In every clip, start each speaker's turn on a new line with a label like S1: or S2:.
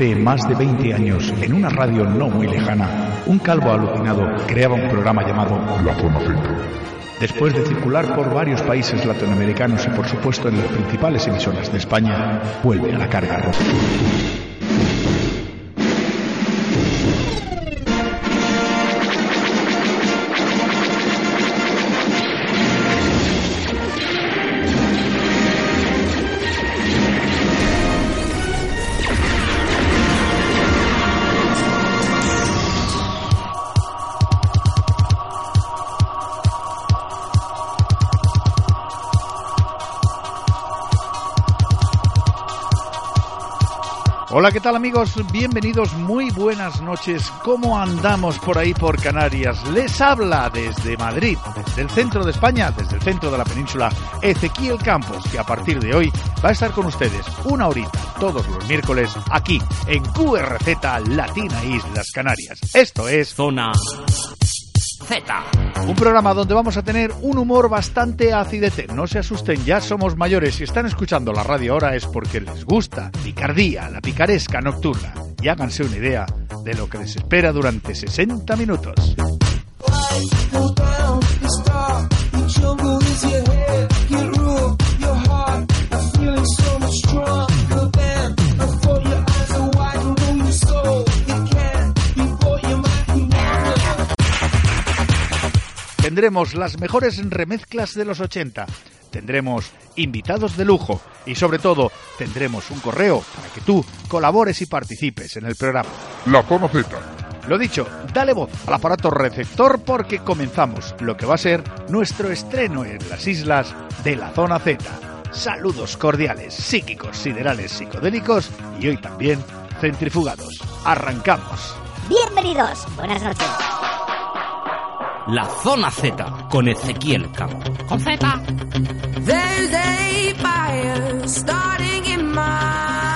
S1: Hace más de 20 años, en una radio no muy lejana, un calvo alucinado creaba un programa llamado
S2: La Zona Z.
S1: Después de circular por varios países latinoamericanos y por supuesto en las principales emisoras de España, vuelve a la carga roja. Hola, ¿qué tal amigos? Bienvenidos, muy buenas noches. ¿Cómo andamos por ahí por Canarias? Les habla desde Madrid, desde el centro de España, desde el centro de la península, Ezequiel Campos, que a partir de hoy va a estar con ustedes una horita todos los miércoles aquí en QRZ Latina Islas Canarias. Esto es
S3: Zona Z.
S1: Un programa donde vamos a tener un humor bastante acidete. No se asusten, ya somos mayores. Si están escuchando la radio ahora es porque les gusta picardía, la picaresca nocturna. Y háganse una idea de lo que les espera durante 60 minutos. Tendremos las mejores remezclas de los 80. Tendremos invitados de lujo y sobre todo tendremos un correo para que tú colabores y participes en el programa.
S2: La Zona Z.
S1: Lo dicho, dale voz al aparato receptor porque comenzamos lo que va a ser nuestro estreno en las islas de la zona Z. Saludos cordiales, psíquicos, siderales, psicodélicos y hoy también centrifugados. Arrancamos.
S4: Bienvenidos, buenas noches.
S3: La Zona Z con Ezequiel Campos. Con Z.
S5: There's a fire starting in my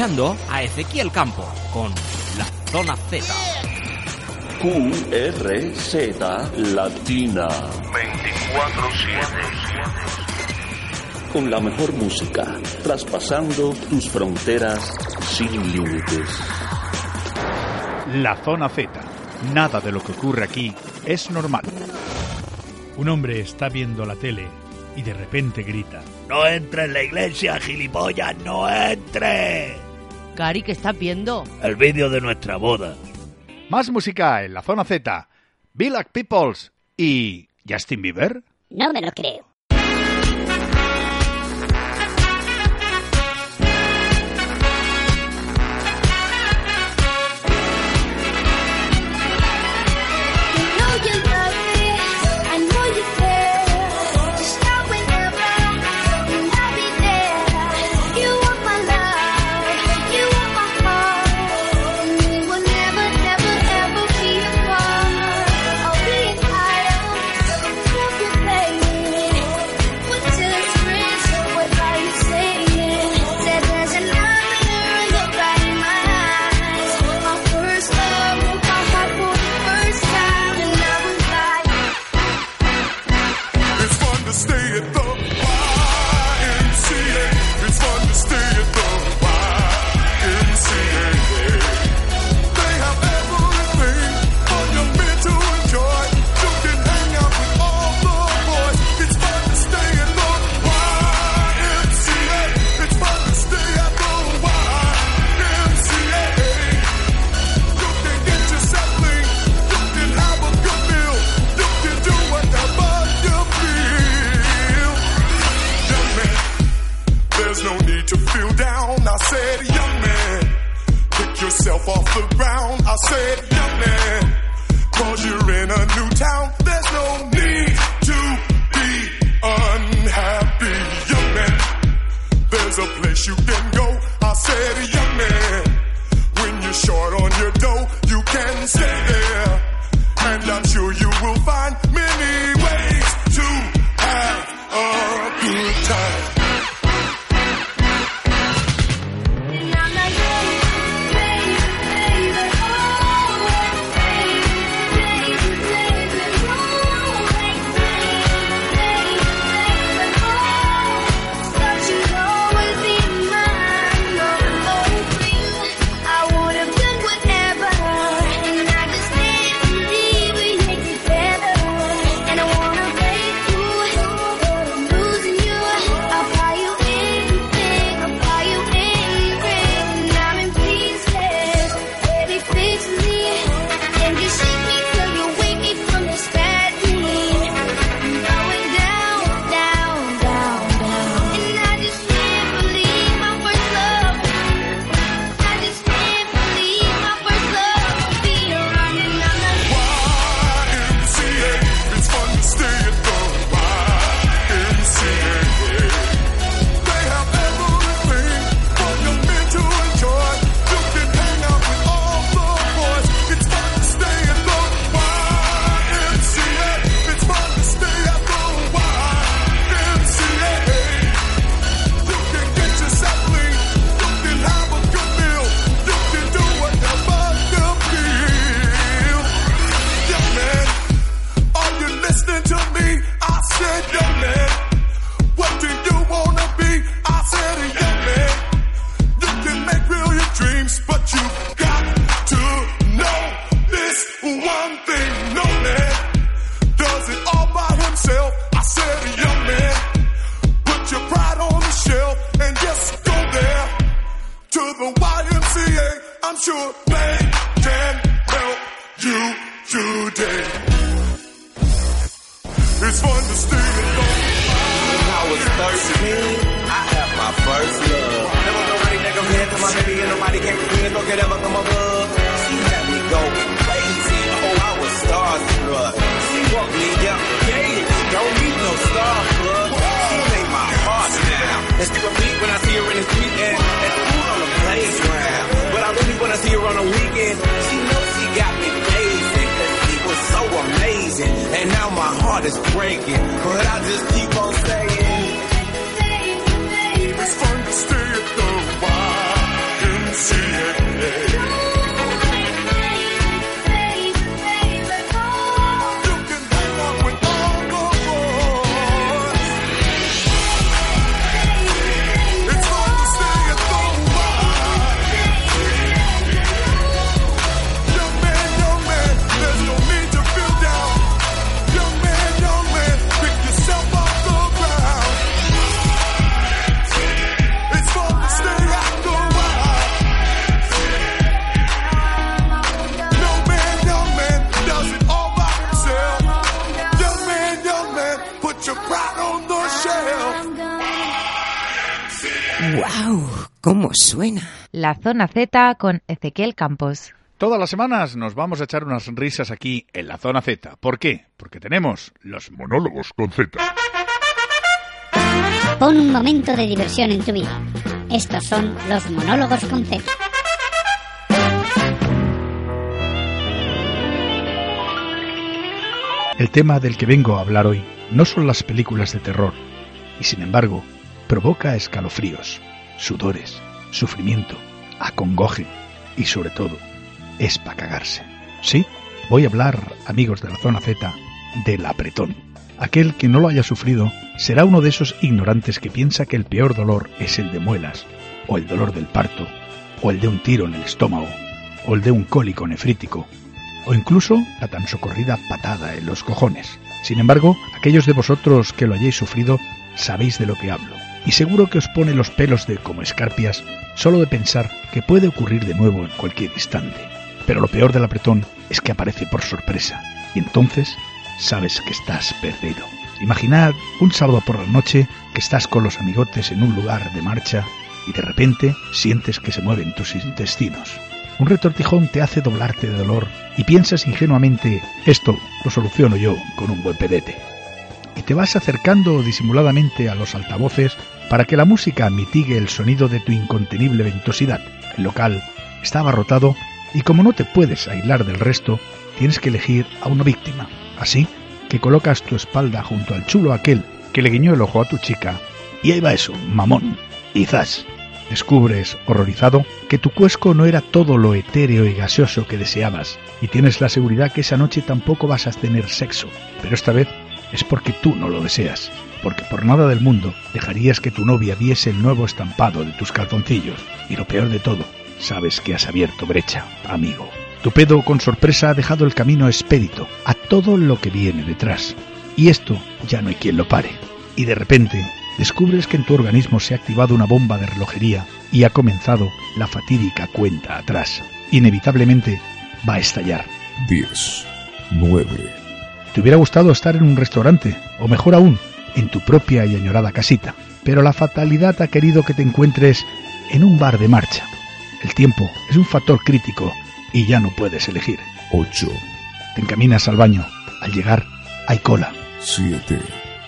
S3: escuchando a Ezequiel Campo con La Zona Z.
S2: QRZ Latina
S6: 24-7
S2: Con la mejor música, traspasando tus fronteras sin límites.
S1: La Zona Z. Nada de lo que ocurre aquí es normal. Un hombre está viendo la tele y de repente grita. No entre en la iglesia, gilipollas, no entre.
S7: Cari, ¿qué estás viendo?
S1: El vídeo de nuestra boda. Más música en la zona Z. Village Peoples y Justin Bieber.
S4: No me lo creo.
S5: Heart
S8: is breaking. But I just keep
S9: ¿Cómo suena?
S10: La zona Z con Ezequiel Campos.
S1: Todas las semanas nos vamos a echar unas risas aquí en la zona Z. ¿Por qué? Porque tenemos los monólogos con Z.
S4: Pon un momento de diversión en tu vida. Estos son los monólogos con Z.
S1: El tema del que vengo a hablar hoy no son las películas de terror, y sin embargo, provoca escalofríos, sudores, sufrimiento, acongoje y sobre todo, es para cagarse. Sí, voy a hablar, amigos de la zona Z, del apretón. Aquel que no lo haya sufrido será uno de esos ignorantes que piensa que el peor dolor es el de muelas, o el dolor del parto, o el de un tiro en el estómago, o el de un cólico nefrítico, o incluso la tan socorrida patada en los cojones. Sin embargo, aquellos de vosotros que lo hayáis sufrido sabéis de lo que hablo, y seguro que os pone los pelos de como escarpias solo de pensar que puede ocurrir de nuevo en cualquier instante. Pero lo peor del apretón es que aparece por sorpresa, y entonces sabes que estás perdido. Imaginad un sábado por la noche que estás con los amigotes en un lugar de marcha y de repente sientes que se mueven tus intestinos. Un retortijón te hace doblarte de dolor y piensas ingenuamente, esto lo soluciono yo con un buen pedete. Y te vas acercando disimuladamente a los altavoces para que la música mitigue el sonido de tu incontenible ventosidad. El local está abarrotado y como no te puedes aislar del resto, tienes que elegir a una víctima. Así que colocas tu espalda junto al chulo aquel que le guiñó el ojo a tu chica y ahí va eso, mamón, y zas. Descubres, horrorizado, que tu cuesco no era todo lo etéreo y gaseoso que deseabas, y tienes la seguridad que esa noche tampoco vas a tener sexo, pero esta vez es porque tú no lo deseas, porque por nada del mundo dejarías que tu novia viese el nuevo estampado de tus calzoncillos, y lo peor de todo, sabes que has abierto brecha, amigo. Tu pedo con sorpresa ha dejado el camino expedito a todo lo que viene detrás, y esto ya no hay quien lo pare. Y de repente descubres que en tu organismo se ha activado una bomba de relojería y ha comenzado la fatídica cuenta atrás. Inevitablemente va a estallar.
S6: 10, 9,
S1: Te hubiera gustado estar en un restaurante, o mejor aún, en tu propia y añorada casita, pero la fatalidad ha querido que te encuentres en un bar de marcha. El tiempo es un factor crítico y ya no puedes elegir.
S6: 8,
S1: Te encaminas al baño. Al llegar, hay cola.
S6: 7,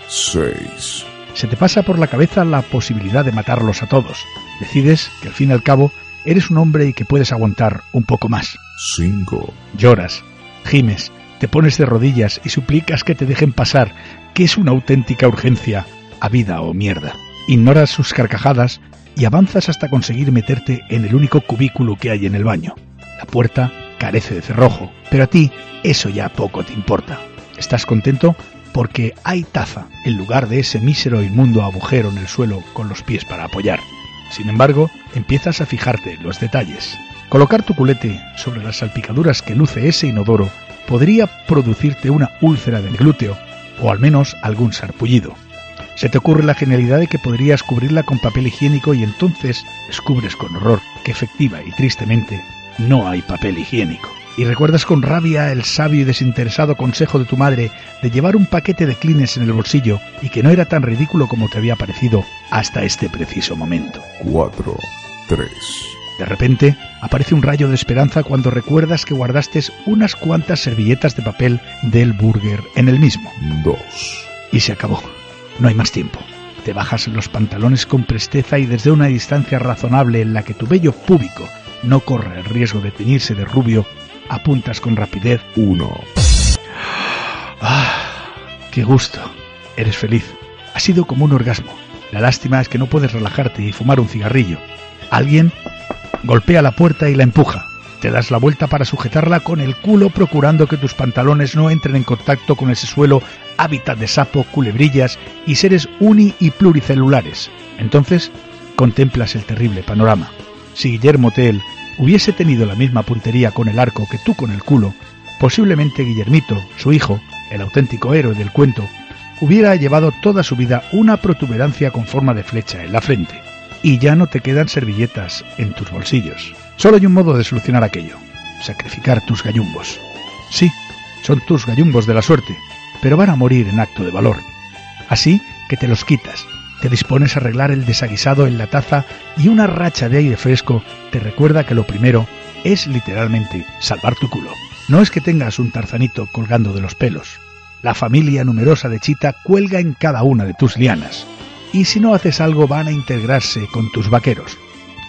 S6: 6,
S1: Se te pasa por la cabeza la posibilidad de matarlos a todos. Decides que al fin y al cabo eres un hombre y que puedes aguantar un poco más.
S6: 5,
S1: Lloras, gimes, te pones de rodillas y suplicas que te dejen pasar, que es una auténtica urgencia, a vida o mierda. Ignoras sus carcajadas y avanzas hasta conseguir meterte en el único cubículo que hay en el baño. La puerta carece de cerrojo, pero a ti eso ya poco te importa. Estás contento porque hay taza en lugar de ese mísero inmundo agujero en el suelo con los pies para apoyar. Sin embargo, empiezas a fijarte en los detalles. Colocar tu culete sobre las salpicaduras que luce ese inodoro podría producirte una úlcera del glúteo o al menos algún sarpullido. Se te ocurre la genialidad de que podrías cubrirla con papel higiénico y entonces descubres con horror que efectiva y tristemente no hay papel higiénico. Y recuerdas con rabia el sabio y desinteresado consejo de tu madre de llevar un paquete de clines en el bolsillo y que no era tan ridículo como te había parecido hasta este preciso momento.
S6: 4, 3,
S1: De repente aparece un rayo de esperanza cuando recuerdas que guardaste unas cuantas servilletas de papel del burger en el mismo.
S6: 2,
S1: Y se acabó. No hay más tiempo. Te bajas los pantalones con presteza y desde una distancia razonable en la que tu vello púbico no corre el riesgo de teñirse de rubio, apuntas con rapidez.
S6: 1.
S1: ¡Ah! ¡Qué gusto! Eres feliz. Ha sido como un orgasmo. La lástima es que no puedes relajarte y fumar un cigarrillo. Alguien golpea la puerta y la empuja. Te das la vuelta para sujetarla con el culo procurando que tus pantalones no entren en contacto con ese suelo hábitat de sapo, culebrillas y seres uni y pluricelulares. Entonces contemplas el terrible panorama. Si Guillermo Tell hubiese tenido la misma puntería con el arco que tú con el culo, posiblemente Guillermito, su hijo, el auténtico héroe del cuento, hubiera llevado toda su vida una protuberancia con forma de flecha en la frente. Y ya no te quedan servilletas en tus bolsillos. Solo hay un modo de solucionar aquello. Sacrificar tus gallumbos. Sí, son tus gallumbos de la suerte, pero van a morir en acto de valor. Así que te los quitas, te dispones a arreglar el desaguisado en la taza y una racha de aire fresco te recuerda que lo primero es literalmente salvar tu culo. No es que tengas un tarzanito colgando de los pelos. La familia numerosa de Chita cuelga en cada una de tus lianas. Y si no haces algo van a integrarse con tus vaqueros.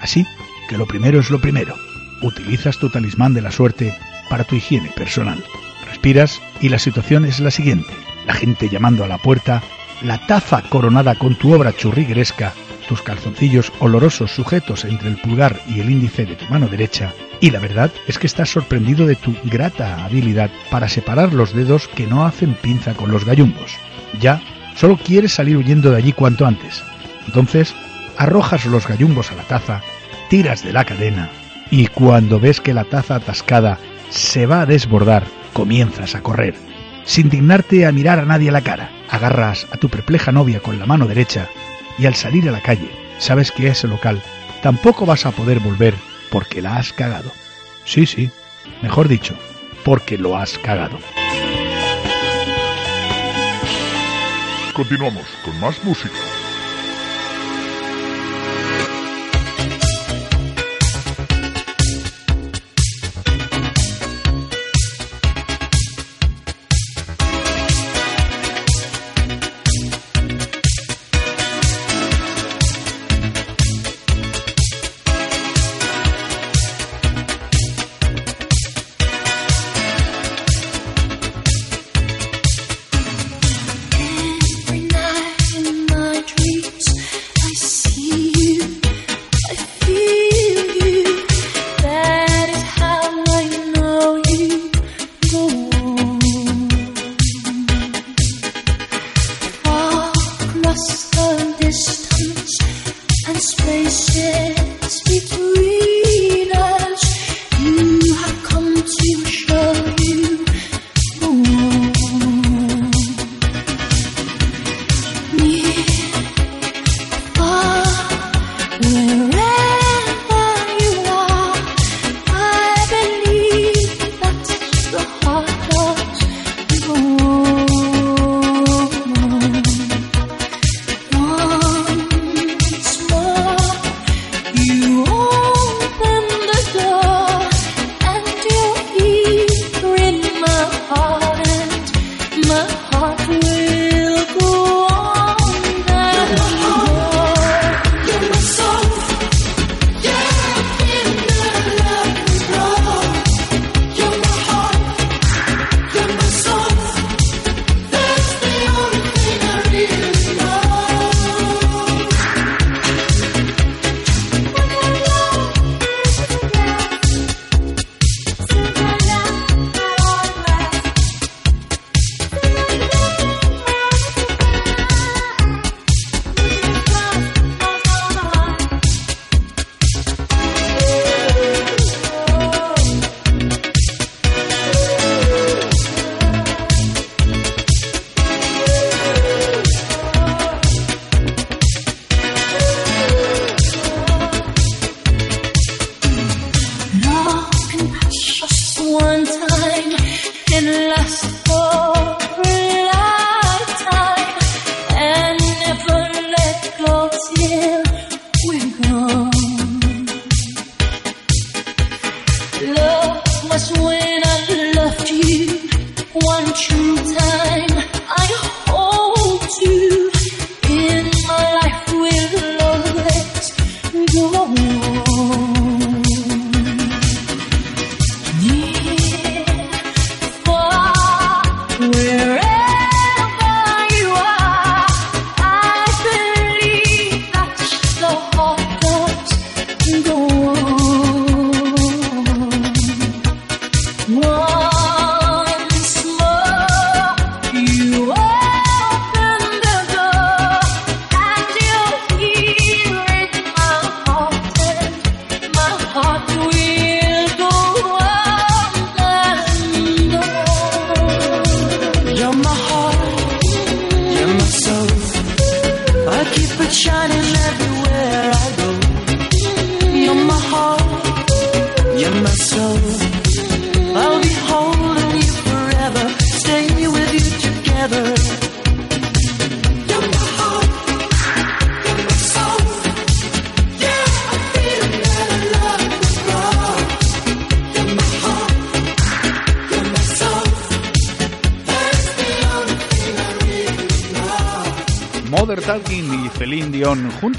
S1: Así que lo primero es lo primero. Utilizas tu talismán de la suerte para tu higiene personal. Respiras y la situación es la siguiente. La gente llamando a la puerta, la taza coronada con tu obra churrigueresca, tus calzoncillos olorosos sujetos entre el pulgar y el índice de tu mano derecha, y la verdad es que estás sorprendido de tu grata habilidad para separar los dedos que no hacen pinza con los gallumbos. Ya, solo quieres salir huyendo de allí cuanto antes. Entonces, arrojas los gallumbos a la taza, tiras de la cadena, y cuando ves que la taza atascada se va a desbordar, comienzas a correr. Sin dignarte a mirar a nadie a la cara, agarras a tu perpleja novia con la mano derecha y al salir a la calle sabes que ese local tampoco vas a poder volver porque la has cagado. Sí, sí, mejor dicho, porque lo has cagado.
S6: Continuamos con más música.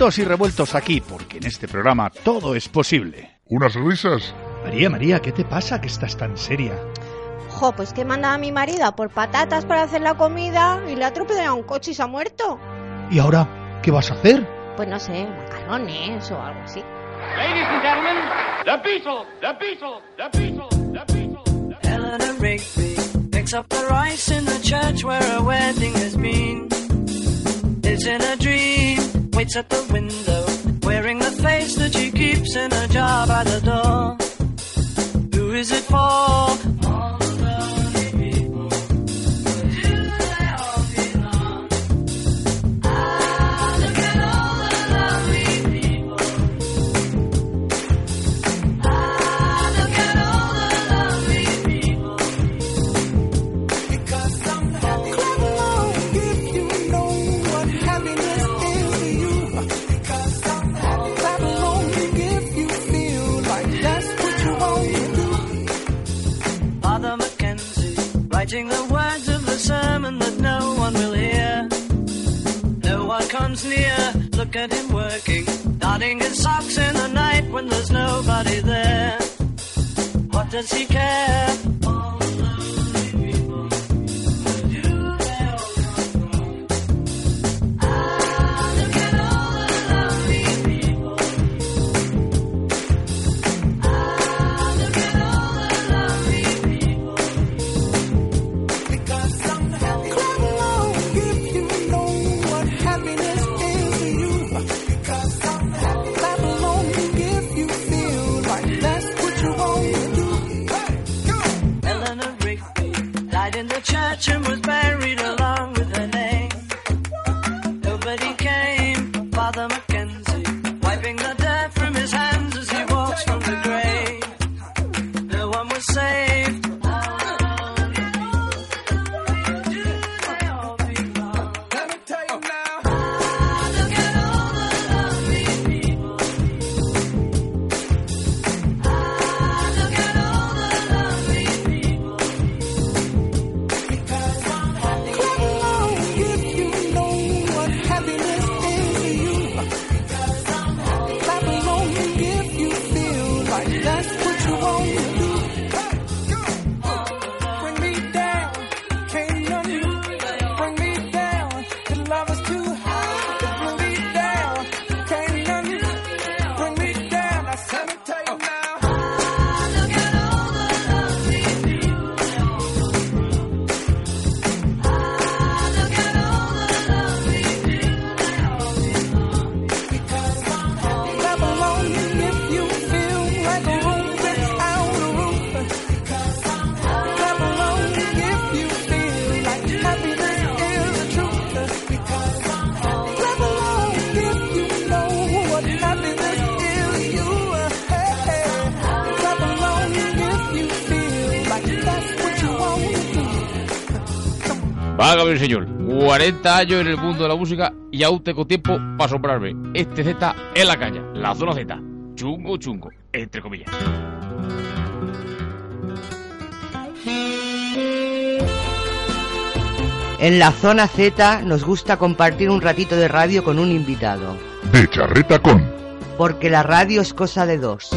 S1: y revueltos aquí, porque en este programa todo es posible.
S11: ¿Unas risas?
S1: María, María, ¿qué te pasa que estás tan seria?
S12: Jo, pues que mandaba a mi marido por patatas para hacer la comida y le ha atropellado un coche y se ha muerto.
S1: ¿Y ahora qué vas a hacer?
S12: Pues no sé, macarrones o algo así.
S13: Ladies and gentlemen, the Beatles, the Beatles, the Beatles,
S14: up the rice in the church where a wedding has been. It's in a dream. waits at the window, wearing the face that she keeps in a jar by the door. Who is it for? comes near, look at him working, darning his socks in the night when there's nobody there. What does he care?
S11: Válgame, señor. 40 años en el mundo de la música y aún tengo tiempo para asombrarme. Este Z es la caña, la zona Z. Chungo, chungo, entre comillas.
S7: En la zona Z nos gusta compartir un ratito de radio con un invitado.
S15: De charreta con.
S7: Porque la radio es cosa de dos.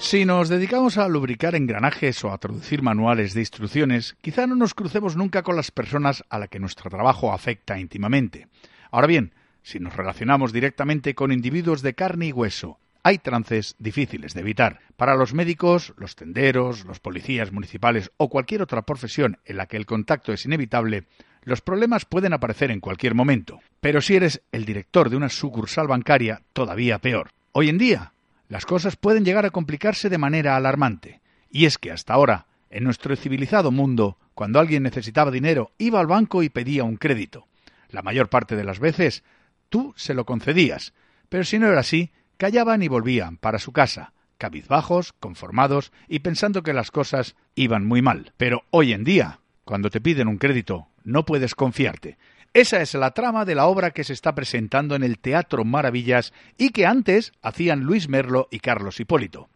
S1: Si nos dedicamos a lubricar engranajes o a traducir manuales de instrucciones, quizá no nos crucemos nunca con las personas a las que nuestro trabajo afecta íntimamente. Ahora bien, si nos relacionamos directamente con individuos de carne y hueso, hay trances difíciles de evitar. Para los médicos, los tenderos, los policías municipales o cualquier otra profesión en la que el contacto es inevitable, los problemas pueden aparecer en cualquier momento. Pero si eres el director de una sucursal bancaria, todavía peor. Hoy en día, las cosas pueden llegar a complicarse de manera alarmante. Y es que hasta ahora, en nuestro civilizado mundo, cuando alguien necesitaba dinero, iba al banco y pedía un crédito. La mayor parte de las veces, tú se lo concedías, pero si no era así, callaban y volvían para su casa, cabizbajos, conformados y pensando que las cosas iban muy mal. Pero hoy en día, cuando te piden un crédito, no puedes confiarte. Esa es la trama de la obra que se está presentando en el Teatro Maravillas y que antes hacían Luis Merlo y Carlos Hipólito.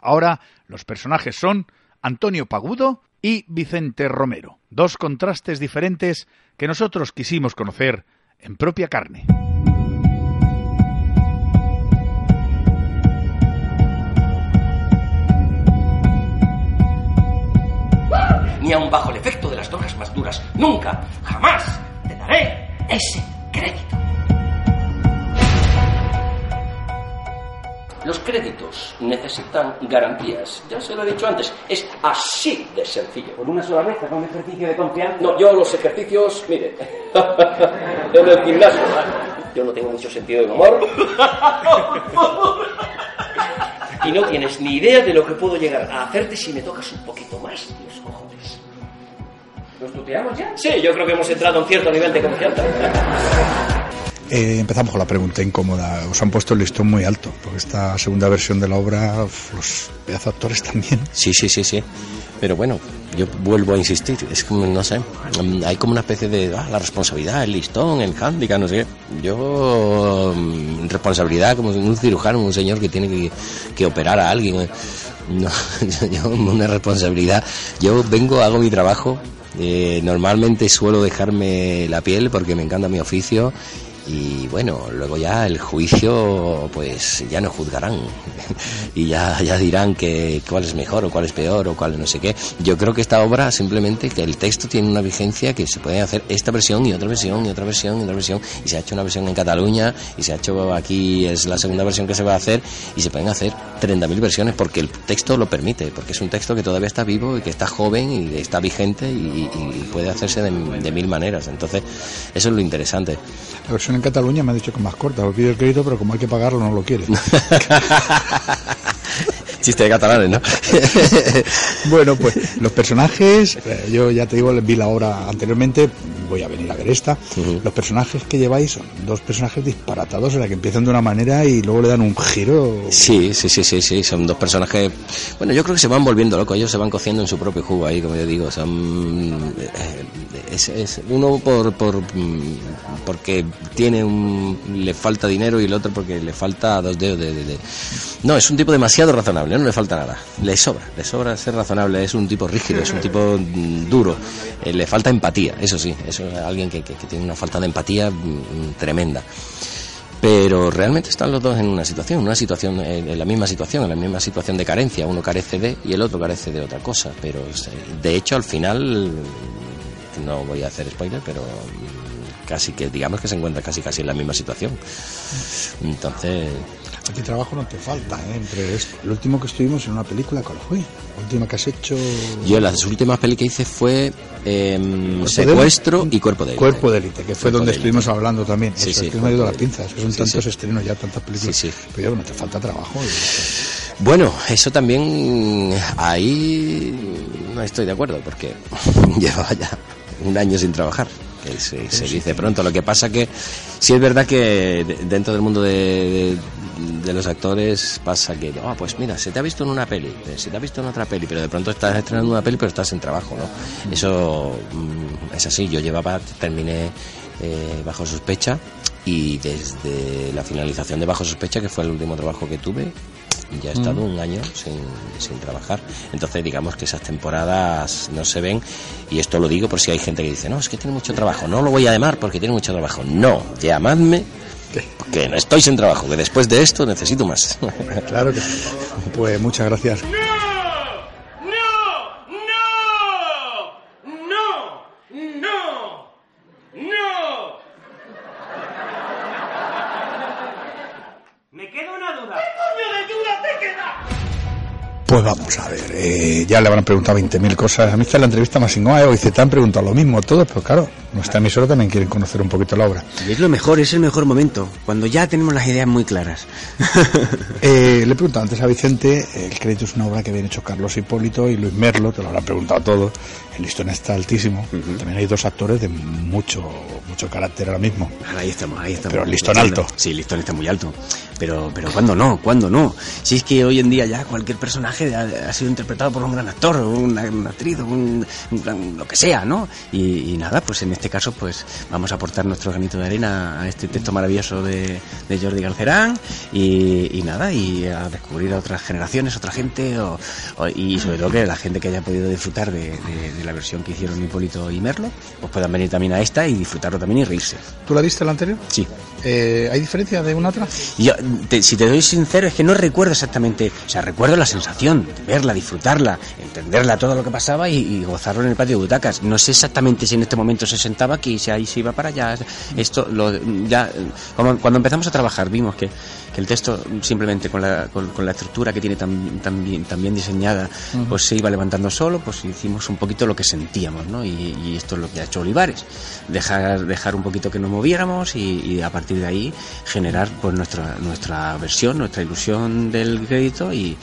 S1: Ahora los personajes son Antonio Pagudo y Vicente Romero, dos contrastes diferentes que nosotros quisimos conocer en propia carne.
S16: Ni aun bajo el efecto de las drogas más duras, nunca, jamás daré ese crédito. Los créditos necesitan garantías. Ya se lo he dicho antes. Es así de sencillo.
S17: Por una sola vez, haga un ejercicio de confianza.
S16: No, yo los ejercicios, mire, en el gimnasio. Yo no tengo mucho sentido del humor. Y no tienes ni idea de lo que puedo llegar a hacerte si me tocas un poquito más los cojones.
S17: ¿Los tuteamos ya?
S16: Sí, yo creo que hemos entrado a un cierto nivel de confianza.
S18: Eh, empezamos con la pregunta incómoda. Os han puesto el listón muy alto, porque esta segunda versión de la obra, los pedazos actores también.
S19: Sí, sí, sí, sí. Pero bueno, yo vuelvo a insistir, es como, no sé, hay como una especie de ah, la responsabilidad, el listón, el handicap, no sé qué. Yo, mm, responsabilidad como un cirujano, un señor que tiene que, que operar a alguien. No, yo, una responsabilidad. Yo vengo, hago mi trabajo. eh, normalmente suelo dejarme la piel porque me encanta mi oficio y bueno, luego ya el juicio pues ya no juzgarán y ya, ya dirán que cuál es mejor o cuál es peor o cuál no sé qué. Yo creo que esta obra simplemente que el texto tiene una vigencia que se puede hacer esta versión y otra versión y otra versión y otra versión y se ha hecho una versión en Cataluña y se ha hecho aquí es la segunda versión que se va a hacer y se pueden hacer 30.000 versiones porque el texto lo permite, porque es un texto que todavía está vivo y que está joven y está vigente y, puede hacerse de, de mil maneras. Entonces, eso es lo interesante.
S18: En Cataluña me ha dicho que más corta, os pido el crédito, pero como hay que pagarlo no lo quiere.
S19: Chiste de catalanes, ¿no?
S18: bueno, pues los personajes, eh, yo ya te digo, vi la obra anteriormente, voy a venir a ver esta. Los personajes que lleváis son dos personajes disparatados, en la que empiezan de una manera y luego le dan un giro.
S19: Sí, sí, sí, sí, sí, son dos personajes. Bueno, yo creo que se van volviendo locos, ellos se van cociendo en su propio jugo ahí, como yo digo. Son. eh, Es, es uno por, por mm, porque tiene un. le falta dinero y el otro porque le falta dos dedos de. de- de- No, es un tipo demasiado razonable, no le falta nada. Le sobra, le sobra ser razonable. Es un tipo rígido, es un tipo mm, duro. Eh, le falta empatía, eso sí, eso es alguien que, que- tiene una falta de empatía mm, tremenda pero realmente están los dos en una situación, una situación en en la misma situación, en la misma situación de carencia. Uno carece de y el otro carece de otra cosa. Pero se- de hecho, al final, no voy a hacer spoiler, pero mm, casi que digamos que se encuentra casi casi en la misma situación. Entonces,
S18: Aquí trabajo no te falta, ¿eh? Entre esto. El último que estuvimos en una película, ¿cuál fue? La última que has hecho.
S19: yo las últimas pelis que hice fue em, Secuestro y Cuerpo de Élite.
S18: Cuerpo de élite, que fue
S19: Cuerpo
S18: donde
S19: de
S18: estuvimos
S19: Élite.
S18: hablando también.
S19: Sí,
S18: Eso,
S19: sí,
S18: es que me ha ido
S19: Cuerpo
S18: la
S19: de
S18: pinza, es que son
S19: Sí,
S18: tantos
S19: sí.
S18: estrenos ya, tantas películas.
S19: Sí, sí.
S18: Pero ya, bueno, te falta trabajo. y-
S19: Bueno, eso también ahí no estoy de acuerdo porque llevaba ya un año sin trabajar. Que se, se dice pronto. Lo que pasa que sí es verdad que de- dentro del mundo de, de- los actores pasa que, ah, pues mira, se te ha visto en una peli, eh, se te ha visto en otra peli, pero de pronto estás estrenando una peli, pero estás en trabajo, ¿no? Eso mm, es así. Yo llevaba, terminé eh, bajo sospecha y desde la finalización de bajo sospecha, que fue el último trabajo que tuve, ya he estado
S1: Mm.
S19: un año sin, sin trabajar. Entonces, digamos que esas temporadas no se ven. Y esto lo digo por si hay gente que dice, no, es que tiene mucho trabajo. No lo voy a llamar porque tiene mucho trabajo. No, llamadme que no estoy sin trabajo, que después de esto necesito más.
S18: Claro que sí. Pues muchas gracias.
S20: ¡No! ¡No! ¡No! Me queda una duda. ¿Qué coño de duda te queda?
S18: Pues vamos a ver, eh, ya le habrán preguntado 20.000 cosas. A mí esta es la entrevista más chingona. eh, Dice, te han preguntado lo mismo todos, pero claro, nuestra emisora también quieren conocer un poquito la obra.
S15: Y es lo mejor, es el mejor momento, cuando ya tenemos las ideas muy claras.
S18: Eh, le he preguntado antes a Vicente, el crédito es una obra que habían hecho Carlos Hipólito y Luis Merlo, te lo habrán preguntado todo. El listón está altísimo. También hay dos actores de mucho mucho carácter ahora mismo.
S15: Ahí estamos, ahí estamos.
S18: Pero el listón alto.
S15: Sí, el listón está muy alto. Pero, pero ¿cuándo no? ¿Cuándo no? Si es que hoy en día ya cualquier personaje ha, ha sido interpretado por un gran actor, o una, una actriz, o un, un gran- lo que sea, ¿no? Y, y nada, pues en este caso, pues vamos a aportar nuestro granito de arena a este texto maravilloso de, de Jordi Galcerán y, y nada, y a descubrir a otras generaciones, otra gente, o- o- y sobre todo que la gente que haya podido disfrutar de, de- de la versión que hicieron Hipólito y Merlo, pues puedan venir también a esta y disfrutarlo también y reírse.
S18: ¿Tú la viste la anterior?
S15: Sí.
S18: Eh, ¿Hay diferencia de una a otra?
S15: Yo, te- si te doy sincero, es que no recuerdo exactamente, o sea, recuerdo la sensación de verla, disfrutarla, entenderla todo lo que pasaba y, y gozarlo en el patio de butacas. No sé exactamente si en este momento se sentaba aquí, si ahí se iba para allá. Esto, lo, ya, como cuando empezamos a trabajar, vimos que, que el texto simplemente con la, con, con la estructura que tiene tan, tan, bien, tan bien diseñada, pues se iba levantando solo, pues hicimos un poquito lo que sentíamos, ¿no? Y, y esto es lo que ha hecho Olivares, dejar, dejar un poquito que nos moviéramos y, y a partir de ahí generar pues nuestra, nuestra versión, nuestra ilusión del crédito y,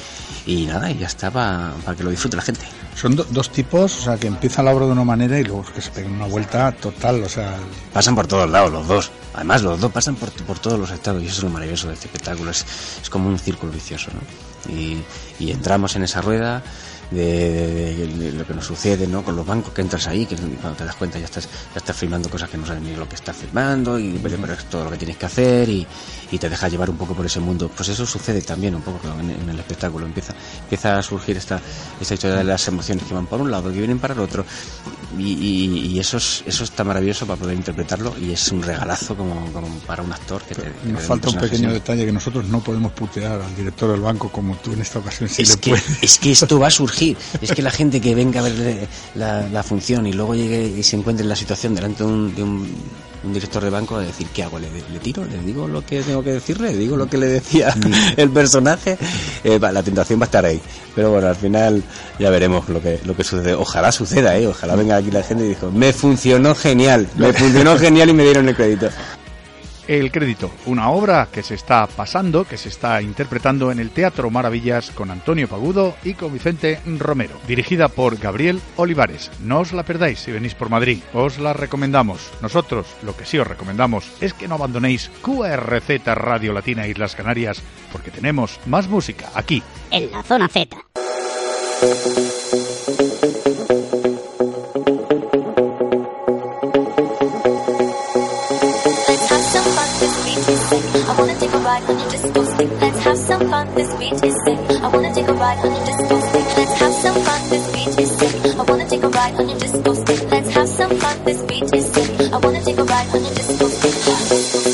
S15: y nada, y ya está para que lo disfrute la gente.
S18: Son do- dos tipos, o sea, que empiezan la obra de una manera y luego que se pegan una vuelta total, o sea...
S15: Pasan por todos lados los dos. Además, los dos pasan por, por todos los estados y eso es lo maravilloso de este espectáculo. Es, es como un círculo vicioso, ¿no? Y, y entramos en esa rueda de, de- de- de lo que nos sucede, ¿no? Con los bancos que entras ahí, que cuando te das cuenta ya estás, ya estás filmando cosas que no sabes ni lo que estás filmando y pero, pero es todo lo que tienes que hacer y, y te dejas llevar un poco por ese mundo. Pues eso sucede también un poco en, en el espectáculo. Empieza, empieza a surgir esta, esta historia de las emociones que van por un lado, que vienen para el otro y, y- y eso, es, eso está maravilloso para poder interpretarlo y es un regalazo como, como para un actor que te, que te
S18: Nos
S15: den
S18: falta un pequeño detalle que nosotros no podemos putear al director del banco como tú en esta ocasión sí
S15: es
S18: le
S15: que,
S18: puedes.
S15: es que esto va a surgir. Es que la gente que venga a ver eh, la, la función y luego llegue y se encuentre en la situación delante de un, de un, un director de banco a decir, ¿qué hago? ¿Le, le tiro? ¿Le digo lo que tengo que decirle? ¿Le digo lo que le decía el personaje? Eh, va, la tentación va a estar ahí. Pero bueno, al final ya veremos lo que, lo que sucede. Ojalá suceda, ¿eh? Ojalá venga aquí la gente y dijo, me funcionó genial, me funcionó genial y me dieron el crédito.
S1: El crédito, una obra que se está pasando, que se está interpretando en el Teatro Maravillas con Antonio Pagudo y con Vicente Romero, dirigida por Gabriel Olivares. No os la perdáis si venís por Madrid, os la recomendamos. Nosotros lo que sí os recomendamos es que no abandonéis QRZ Radio Latina Islas Canarias, porque tenemos más música aquí.
S21: En la zona Z.
S22: ride on your disco stick. Let's have some fun, this beat is sick. I wanna take a ride on your disco stick. Let's have some fun, this beat is sick. I wanna take a ride on your disco stick. Let's have some fun, this beat is sick. I wanna take a ride on your disco stick.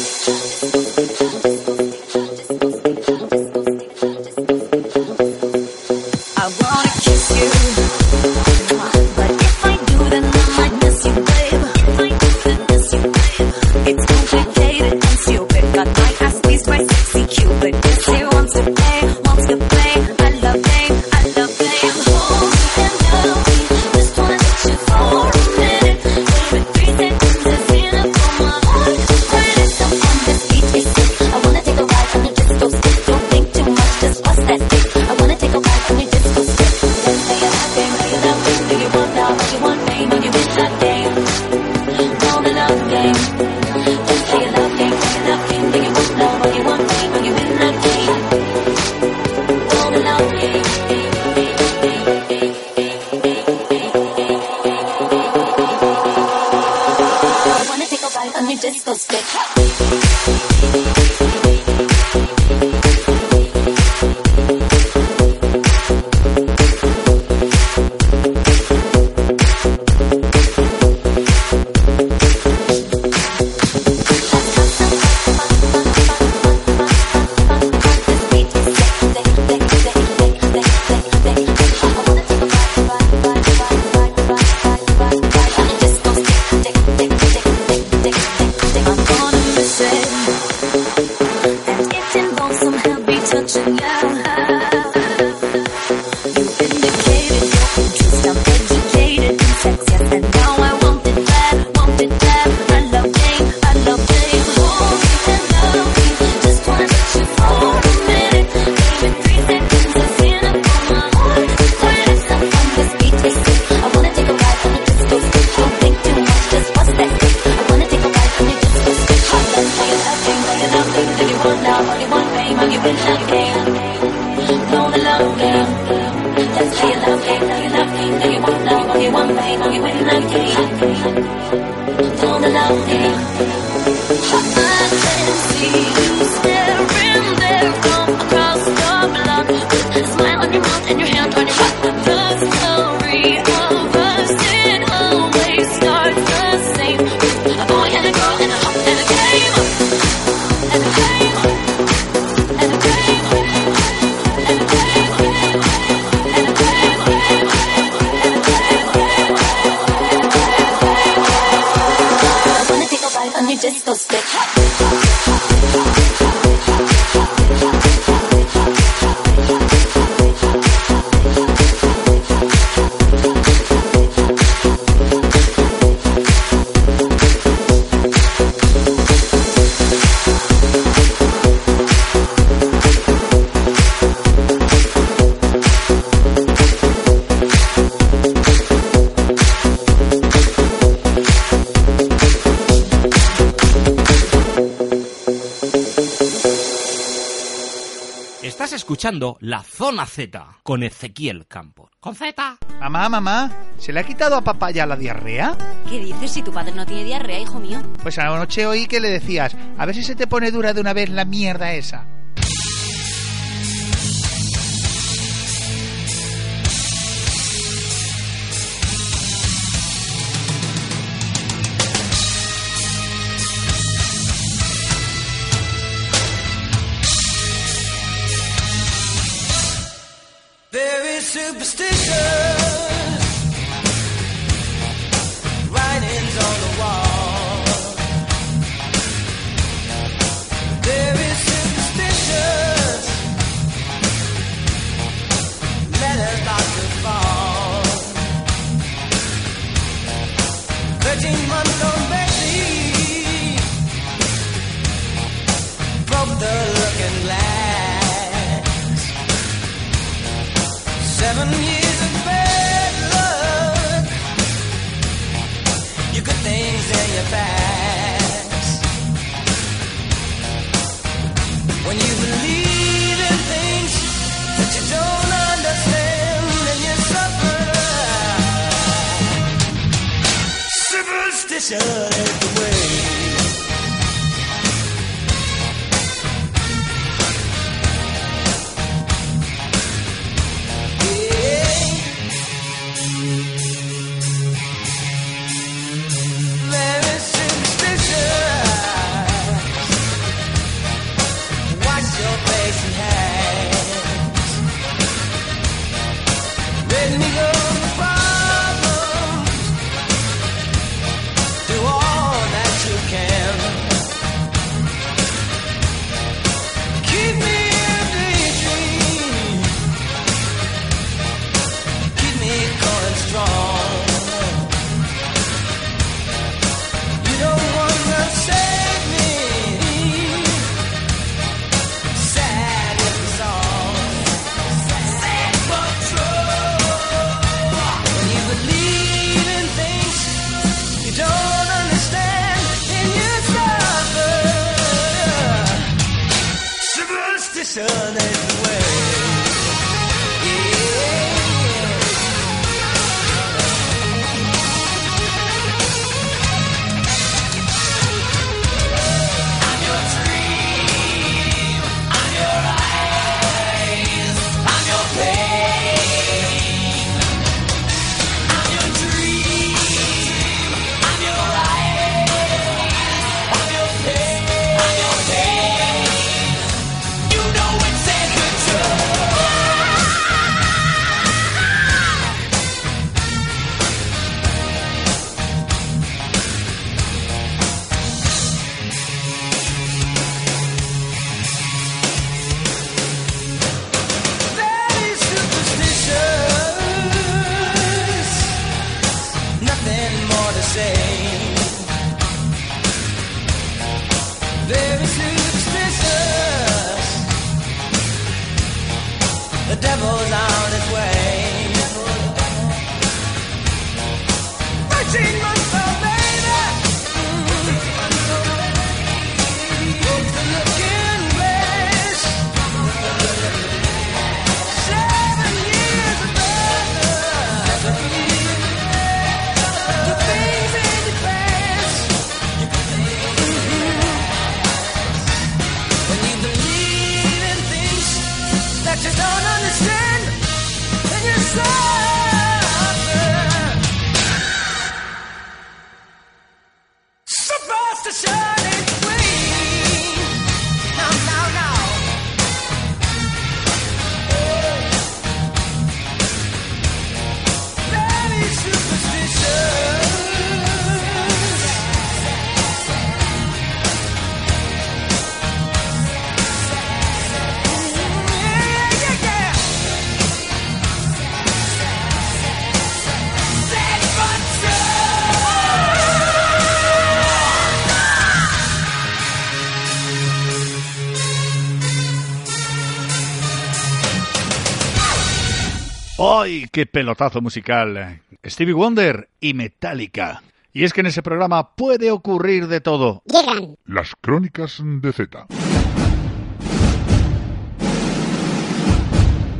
S23: Stick.
S3: La Zona Z con Ezequiel Campos. ¡Con Z!
S1: Mamá, mamá, ¿se le ha quitado a papá ya la diarrea?
S24: ¿Qué dices si tu padre no tiene diarrea, hijo mío?
S1: Pues anoche oí que le decías, a ver si se te pone dura de una vez la mierda esa.
S14: Deixa
S1: ¡Ay, qué pelotazo musical! Stevie Wonder y Metallica. Y es que en ese programa puede ocurrir de todo.
S25: Llegan
S6: Las crónicas de Z.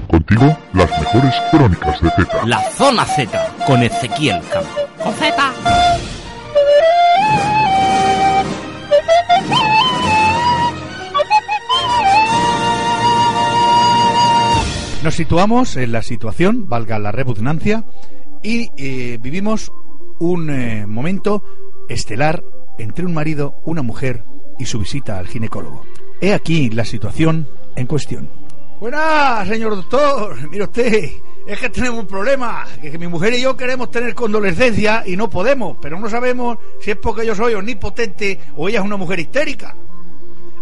S6: Contigo, las mejores crónicas de Z.
S3: La Zona Z con Ezequiel Campos. Con Z.
S1: Nos situamos en la situación, valga la redundancia, y eh, vivimos un eh, momento estelar entre un marido, una mujer y su visita al ginecólogo. He aquí la situación en cuestión. Buenas, señor doctor. Mire usted, es que tenemos un problema, que mi mujer y yo queremos tener condolescencia y no podemos, pero no sabemos si es porque yo soy omnipotente o ella es una mujer histérica.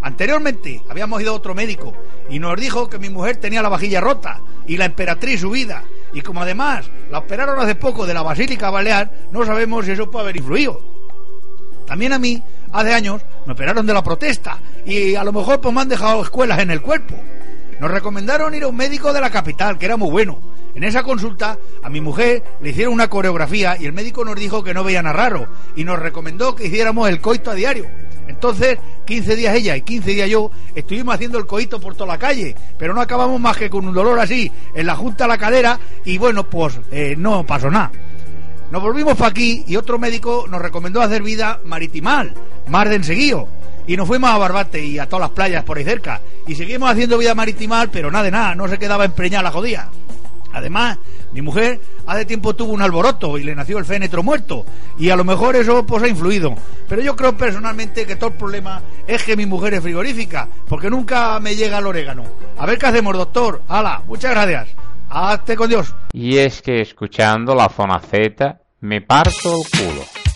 S1: Anteriormente habíamos ido a otro médico y nos dijo que mi mujer tenía la vajilla rota y la emperatriz subida. Y como además la operaron hace poco de la Basílica Balear, no sabemos si eso puede haber influido. También a mí, hace años, me operaron de la protesta y a lo mejor pues me han dejado escuelas en el cuerpo. Nos recomendaron ir a un médico de la capital, que era muy bueno. En esa consulta, a mi mujer le hicieron una coreografía y el médico nos dijo que no veía nada raro y nos recomendó que hiciéramos el coito a diario. Entonces, 15 días ella y 15 días yo estuvimos haciendo el coito por toda la calle, pero no acabamos más que con un dolor así en la junta de la cadera y bueno, pues eh, no pasó nada. Nos volvimos para aquí y otro médico nos recomendó hacer vida maritimal, mar de enseguío. Y nos fuimos a Barbate y a todas las playas por ahí cerca. Y seguimos haciendo vida maritimal, pero nada de nada, no se quedaba empreñada la jodía. Además, mi mujer hace tiempo tuvo un alboroto y le nació el fénetro muerto. Y a lo mejor eso pues ha influido. Pero yo creo personalmente que todo el problema es que mi mujer es frigorífica, porque nunca me llega el orégano. A ver qué hacemos, doctor. Hala, muchas gracias. Hazte con Dios.
S26: Y es que escuchando la zona Z me parto el culo.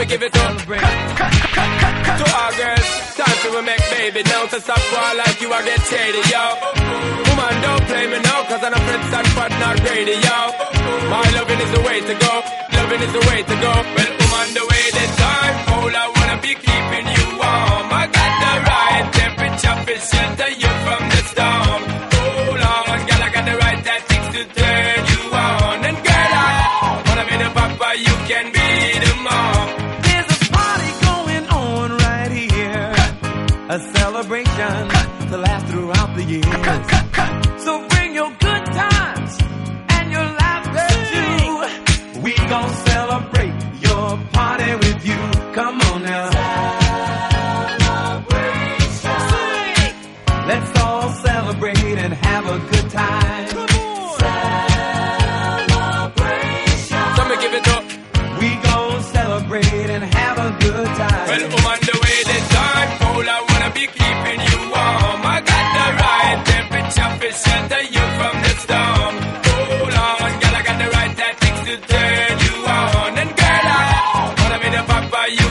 S27: It up, so me give it up. To our girls, time to make baby now to stop war like you are get shady, yo. Woman, don't play me now, cause I'm a friends and but not greedy, yo. My loving is the way to go, loving is the way to go. Well, woman, the way the time cold, I wanna be keeping you warm. I got the right temperature shelter you from the storm.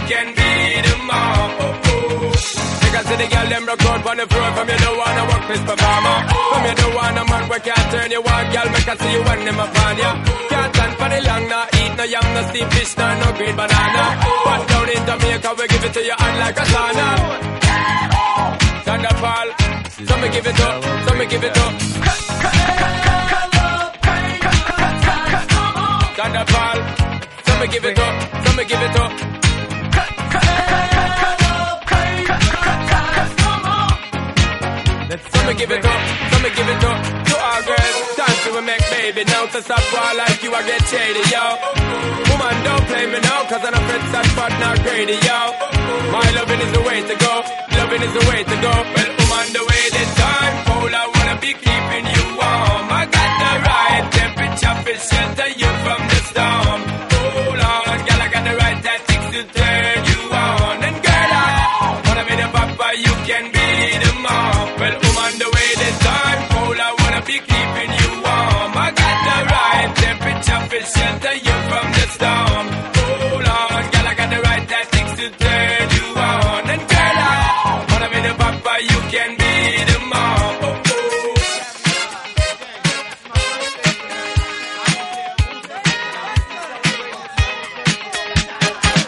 S27: can be
S28: tomorrow. Niggas see the girl them
S26: rock out on the floor. From you don't wanna work this performer From you don't wanna man we can't turn you on Girl. Make I see you when them upon ya. Can't stand for the long Nah eat no yam, no steamed fish, nah no green banana. But down in Jamaica we give it to you hand like a sauna. Thunderfall Some me give it up, some me give it up. Thunderfall Some me give it up, some me give it up. Baby now to stop war like you I get shady, yo. Woman, don't play me now, cause I'm a friend such but not greedy, yo. My loving is the way to go, loving is the way to go. Well, woman, the way this time cold, I wanna be keeping you warm. I got the right temperature for shelter you from temperature for shelter you from the storm. Hold on, girl, I got the right tactics to turn you on. And girl, I wanna be the papa, you can be the mom. Oh, oh.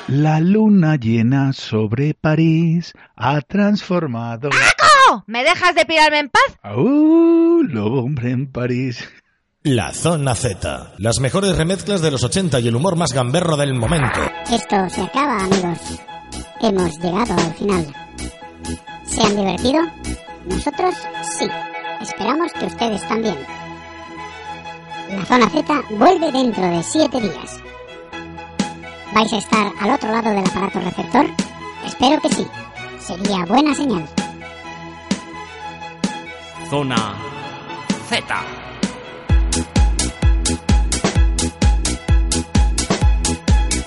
S1: La luna llena sobre París ha transformado.
S10: ¡Paco! ¿Me dejas de pirarme en paz?
S1: ¡Uh! Lobo hombre en París.
S29: La Zona Z. Las mejores remezclas de los 80 y el humor más gamberro del momento.
S4: Esto se acaba, amigos. Hemos llegado al final. ¿Se han divertido? Nosotros sí. Esperamos que ustedes también. La zona Z vuelve dentro de siete días. ¿Vais a estar al otro lado del aparato receptor? Espero que sí. Sería buena señal.
S3: Zona Z.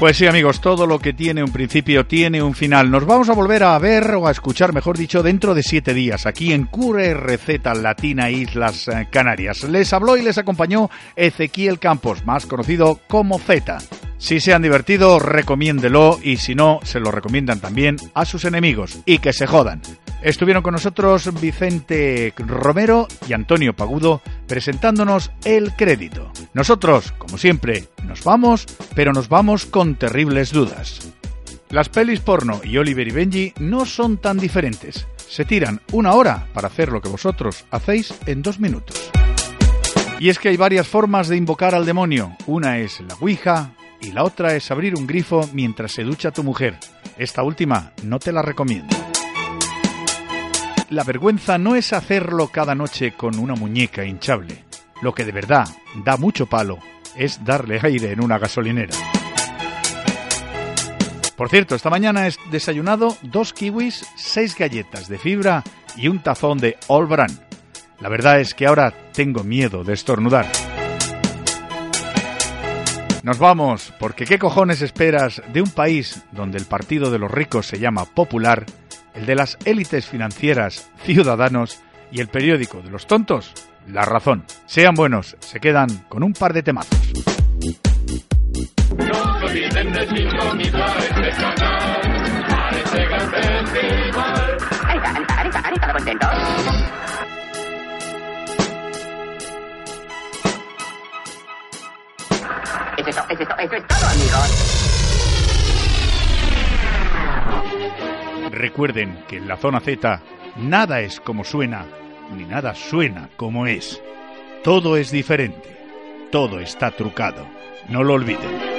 S1: Pues sí, amigos, todo lo que tiene un principio tiene un final. Nos vamos a volver a ver o a escuchar, mejor dicho, dentro de siete días, aquí en QRZ Latina Islas eh, Canarias. Les habló y les acompañó Ezequiel Campos, más conocido como Z. Si se han divertido, recomiéndelo y si no, se lo recomiendan también a sus enemigos y que se jodan. Estuvieron con nosotros Vicente Romero y Antonio Pagudo presentándonos el crédito. Nosotros, como siempre, nos vamos, pero nos vamos con terribles dudas. Las pelis porno y Oliver y Benji no son tan diferentes. Se tiran una hora para hacer lo que vosotros hacéis en dos minutos. Y es que hay varias formas de invocar al demonio. Una es la Ouija y la otra es abrir un grifo mientras se ducha tu mujer. Esta última no te la recomiendo. La vergüenza no es hacerlo cada noche con una muñeca hinchable. Lo que de verdad da mucho palo es darle aire en una gasolinera. Por cierto, esta mañana he desayunado dos kiwis, seis galletas de fibra y un tazón de All Brand. La verdad es que ahora tengo miedo de estornudar. Nos vamos, porque ¿qué cojones esperas de un país donde el partido de los ricos se llama Popular, el de las élites financieras, Ciudadanos y el periódico de los tontos? La razón. Sean buenos, se quedan con un par de temazos.
S6: No olviden de sintonizar este canal para este gran festival.
S30: Arita, arita, arita, arita, contentos. Es eso, es eso, eso es todo, amigos.
S1: Recuerden que en la zona Z nada es como suena, ni nada suena como es. Todo es diferente, todo está trucado. No lo olviden.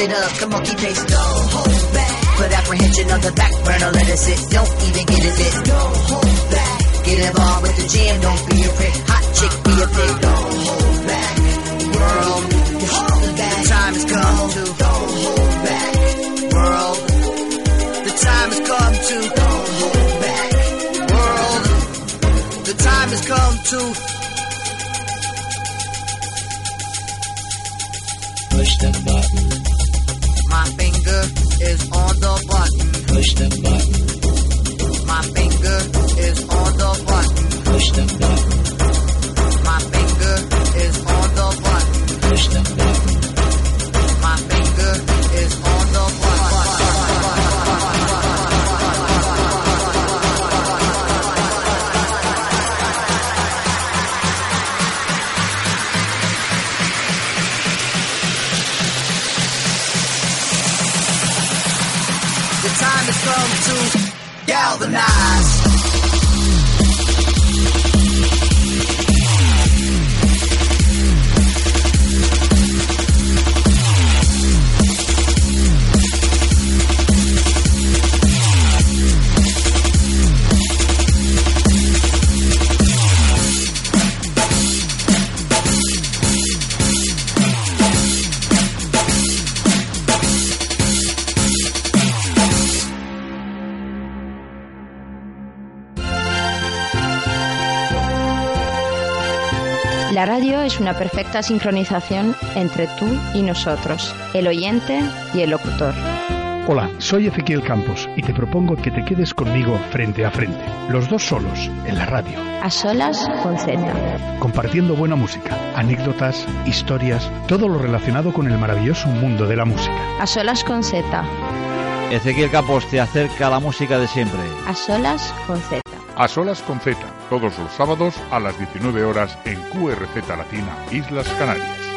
S31: it up. Come
S5: es una perfecta sincronización entre tú y nosotros, el oyente y el locutor.
S1: Hola, soy Ezequiel Campos y te propongo que te quedes conmigo frente a frente, los dos solos, en la radio,
S5: A solas con Z.
S1: compartiendo buena música, anécdotas, historias, todo lo relacionado con el maravilloso mundo de la música.
S5: A solas con Z.
S32: Ezequiel Campos te acerca a la música de siempre.
S5: A solas con Z.
S6: A solas con Z, todos los sábados a las 19 horas en QRZ Latina, Islas Canarias.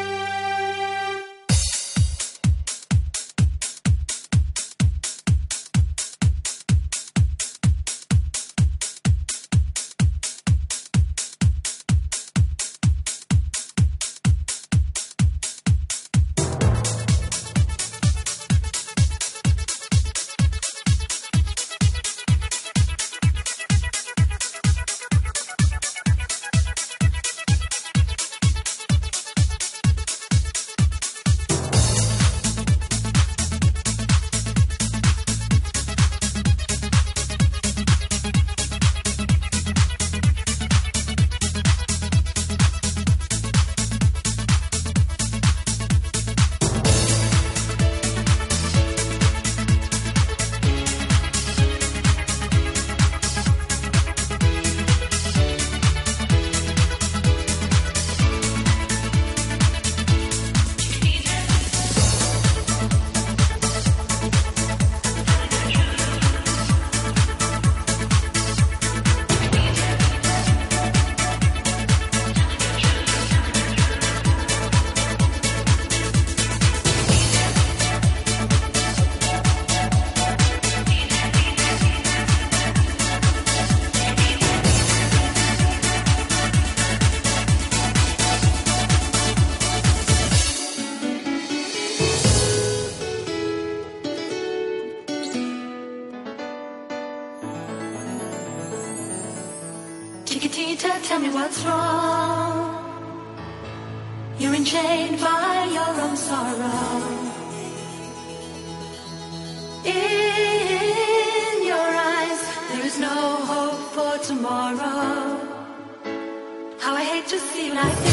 S22: You're enchained by your own sorrow. In your eyes, there is no hope for tomorrow. How I hate to see you like this.